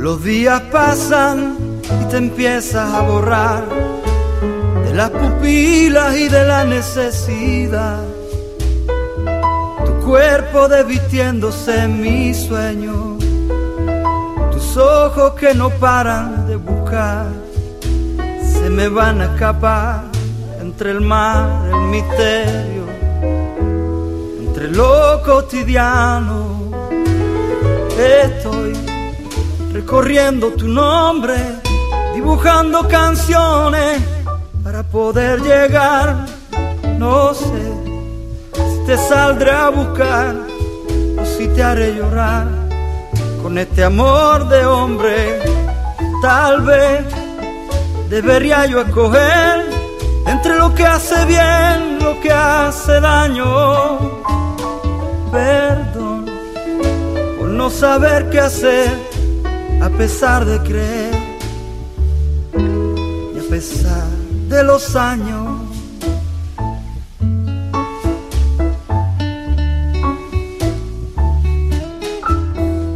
Los días pasan y te empiezas a borrar de las pupilas y de la necesidad. Tu cuerpo desvistiéndose en mi sueño, tus ojos que no paran de buscar, se me van a escapar entre el mar, el misterio, entre lo cotidiano. Estoy recorriendo tu nombre, dibujando canciones para poder llegar. No sé si te saldré a buscar o si te haré llorar con este amor de hombre. Tal vez debería yo escoger entre lo que hace bien, lo que hace daño. Perdón por no saber qué hacer pesar de creer y a pesar de los años.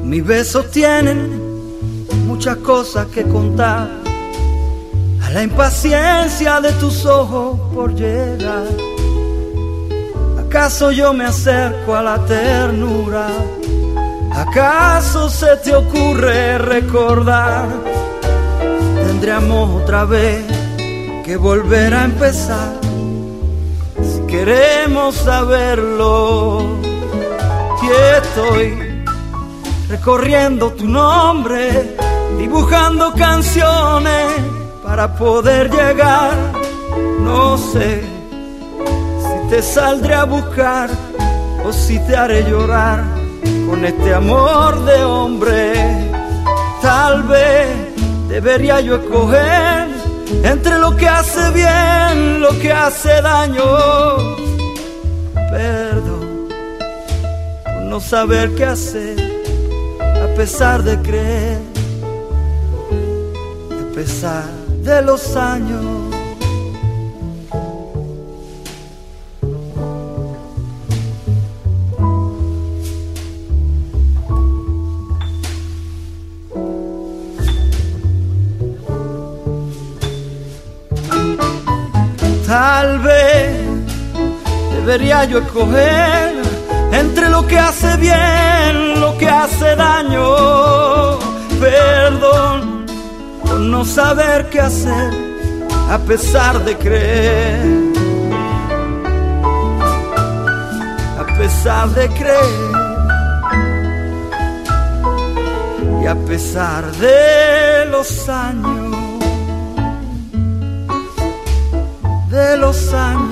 Mis besos tienen muchas cosas que contar, a la impaciencia de tus ojos por llegar. ¿Acaso yo me acerco a la ternura? ¿Acaso se te ocurre recordar? Tendríamos otra vez que volver a empezar si queremos saberlo. Y estoy recorriendo tu nombre, dibujando canciones para poder llegar. No sé si te saldré a buscar o si te haré llorar con este amor de hombre. Tal vez debería yo escoger entre lo que hace bien, lo que hace daño. Perdón por no saber qué hacer, a pesar de creer, a pesar de los años. Tal vez debería yo escoger entre lo que hace bien, lo que hace daño. Perdón por no saber qué hacer a pesar de creer. A pesar de creer. Y a pesar de los años de los años.